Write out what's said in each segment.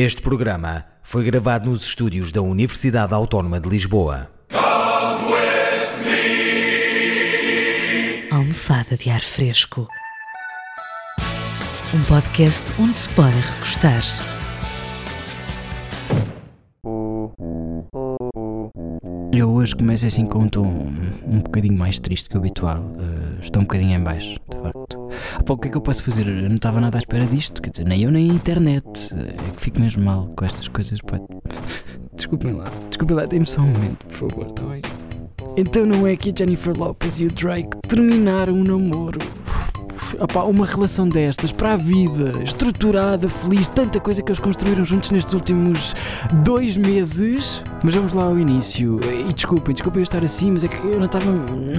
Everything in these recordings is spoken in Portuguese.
Este programa foi gravado nos estúdios da Universidade Autónoma de Lisboa. Almofada de ar fresco. Um podcast onde se pode recostar. Eu hoje começo assim com um tom um bocadinho mais triste que o habitual. Uh, estou um bocadinho em baixo, de facto. Ah, pá, o que é que eu posso fazer? Eu não estava nada à espera disto. Quer dizer, nem eu nem a internet. É que fico mesmo mal com estas coisas. Pá. Desculpem lá, desculpem lá, dê-me só um momento, por favor, está bem? Então não é que a Jennifer Lopez e o Drake terminaram um namoro? Uma relação destas para a vida, estruturada, feliz, tanta coisa que eles construíram juntos nestes últimos dois meses. Mas vamos lá ao início. E desculpem, desculpem eu estar assim, mas é que eu não estava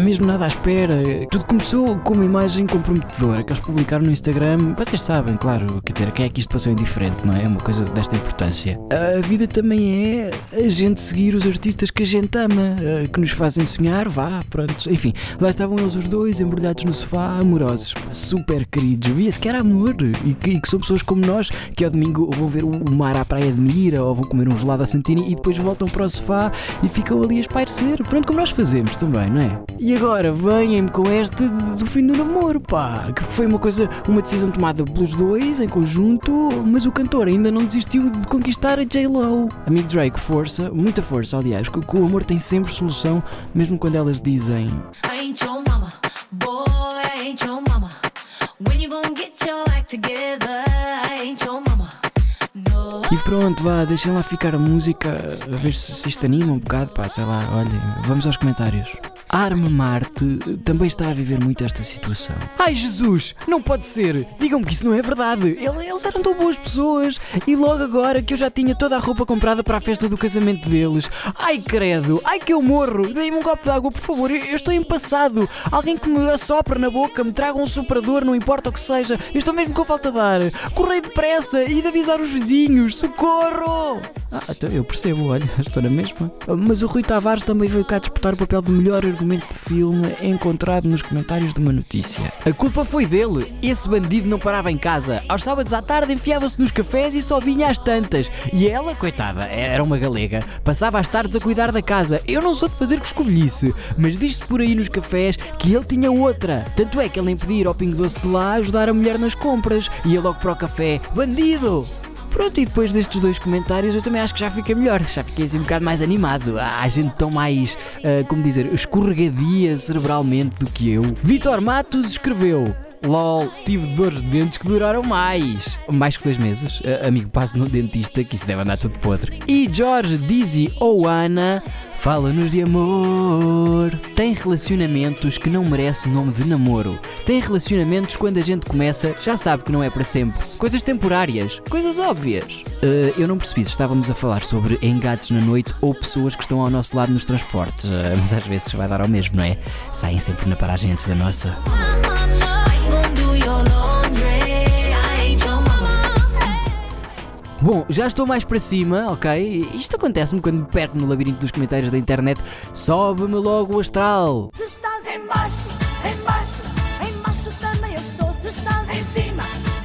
mesmo nada à espera. Tudo começou com uma imagem comprometedora que eles publicaram no Instagram. Vocês sabem, claro, quer dizer, quem é que isto passou indiferente, não é? Uma coisa desta importância. A vida também é a gente seguir os artistas que a gente ama, eh, que nos fazem sonhar, vá, pronto. Enfim, lá estavam eles os dois embrulhados no sofá, amorosos super queridos, via-se que era amor e que, e que, são pessoas como nós que ao domingo vão ver o mar à praia de Mira ou vão comer um gelado à Santini e depois voltam para o sofá e ficam ali a espairecer. Pronto, como nós fazemos também, não é? E agora venham-me com este do fim do namoro, pá, que foi uma coisa, uma decisão tomada pelos dois em conjunto, mas o cantor ainda não desistiu de conquistar a J-Lo. Amigo Drake, força, muita força, aliás, que, que o amor tem sempre solução, mesmo quando elas dizem. I ain't E pronto, vá, deixem lá ficar a música, a ver se, se isto anima um bocado, pá, sei lá, olha, vamos aos comentários. Arma Marte também está a viver muito esta situação. Ai Jesus, não pode ser! Digam-me que isso não é verdade! Eles eram tão boas pessoas e logo agora que eu já tinha toda a roupa comprada para a festa do casamento deles. Ai credo! Ai que eu morro! Deem-me um copo de água, por favor! Eu estou empassado! Alguém que me assopra na boca, me traga um soprador, não importa o que seja! Eu estou mesmo com falta de ar! Correi depressa e de avisar os vizinhos! Socorro! Ah, então eu percebo, olha, estou na mesma. Mas o Rui Tavares também veio cá disputar o papel de melhor argumento de filme encontrado nos comentários de uma notícia. A culpa foi dele. Esse bandido não parava em casa. Aos sábados à tarde enfiava-se nos cafés e só vinha às tantas. E ela, coitada, era uma galega, passava as tardes a cuidar da casa. Eu não sou de fazer coscovilhice, mas diz-se por aí nos cafés que ele tinha outra. Tanto é que ele nem podia ir ao Pingo Doce de lá ajudar a mulher nas compras. Ia logo para o café. Bandido! Pronto, e depois destes dois comentários eu também acho que já fica melhor, já fiquei assim um bocado mais animado. Há gente tão mais, uh, como dizer, escorregadia cerebralmente do que eu. Vitor Matos escreveu. LOL, tive dores de dentes que duraram mais. Mais que dois meses. Uh, amigo, passe no dentista que isso deve andar tudo podre. E George Dizzy ou Ana fala-nos de amor. Tem relacionamentos que não merecem o nome de namoro. Tem relacionamentos quando a gente começa, já sabe que não é para sempre. Coisas temporárias, coisas óbvias. Uh, eu não percebi se estávamos a falar sobre engates na noite ou pessoas que estão ao nosso lado nos transportes. Uh, mas às vezes vai dar ao mesmo, não é? Saem sempre na paragem antes da nossa. Bom, já estou mais para cima, ok? Isto acontece-me quando me perco no labirinto dos comentários da internet. Sobe-me logo o astral. Se estás em baixo, em baixo, em baixo também eu estou. Se estás em cima,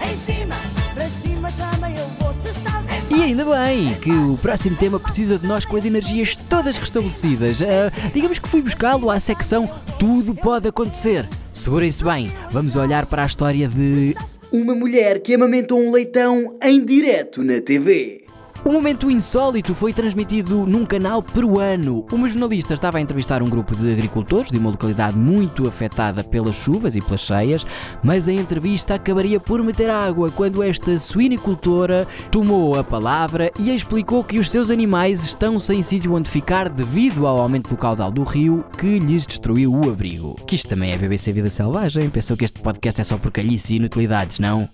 em cima, para cima também eu vou. Se estás em baixo, E ainda bem que o próximo tema precisa de nós com as energias todas restabelecidas. Uh, digamos que fui buscá-lo à secção Tudo Pode Acontecer. Segurem-se bem, vamos olhar para a história de uma mulher que amamentou um leitão em direto na TV. O momento insólito foi transmitido num canal peruano. Uma jornalista estava a entrevistar um grupo de agricultores de uma localidade muito afetada pelas chuvas e pelas cheias, mas a entrevista acabaria por meter água quando esta suinicultora tomou a palavra e explicou que os seus animais estão sem sítio onde ficar devido ao aumento do caudal do rio que lhes destruiu o abrigo. Que isto também é BBC Vida Selvagem. Pensou que este podcast é só por calhice e inutilidades, não.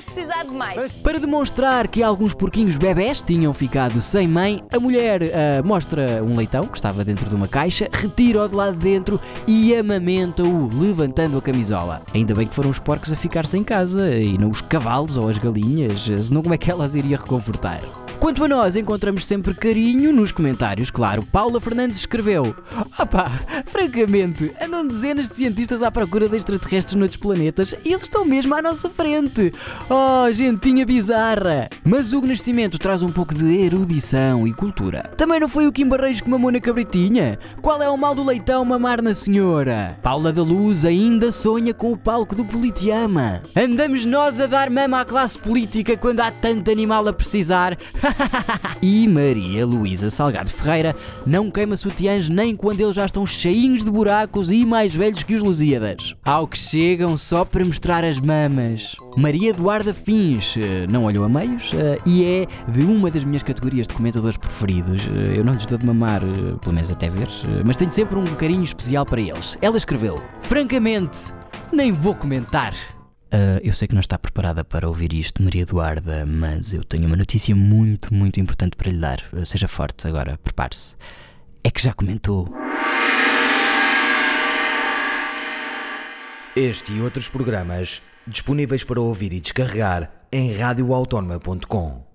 Vamos precisar de mais. Para demonstrar que alguns porquinhos bebés tinham ficado sem mãe, a mulher uh, mostra um leitão que estava dentro de uma caixa, retira-o de lá de dentro e amamenta-o, levantando a camisola. Ainda bem que foram os porcos a ficar sem casa e não os cavalos ou as galinhas, senão como é que elas iria reconfortar? Quanto a nós, encontramos sempre carinho nos comentários, claro. Paula Fernandes escreveu: Opá, francamente, andam dezenas de cientistas à procura de extraterrestres noutros planetas e eles estão mesmo à nossa frente. Oh, gentinha bizarra! Mas o Nascimento traz um pouco de erudição e cultura. Também não foi o Kim Barreiros que mamou na cabritinha? Qual é o mal do leitão mamar na senhora? Paula da Luz ainda sonha com o palco do Politiama. Andamos nós a dar mama à classe política quando há tanto animal a precisar. e Maria Luísa Salgado Ferreira não queima sutiãs nem quando eles já estão cheinhos de buracos e mais velhos que os Lusíadas. Ao que chegam só para mostrar as mamas. Maria Eduarda Fins eh, não olhou a meios eh, e é de uma das minhas categorias de comentadores preferidos. Eh, Eu não lhes dou de mamar, pelo menos até ver, mas tenho sempre um carinho especial para eles. Ela escreveu: Francamente, nem vou comentar. Uh, eu sei que não está preparada para ouvir isto, Maria Eduarda, mas eu tenho uma notícia muito, muito importante para lhe dar. Uh, seja forte agora, prepare-se. É que já comentou. Este e outros programas disponíveis para ouvir e descarregar em radioautónoma.com.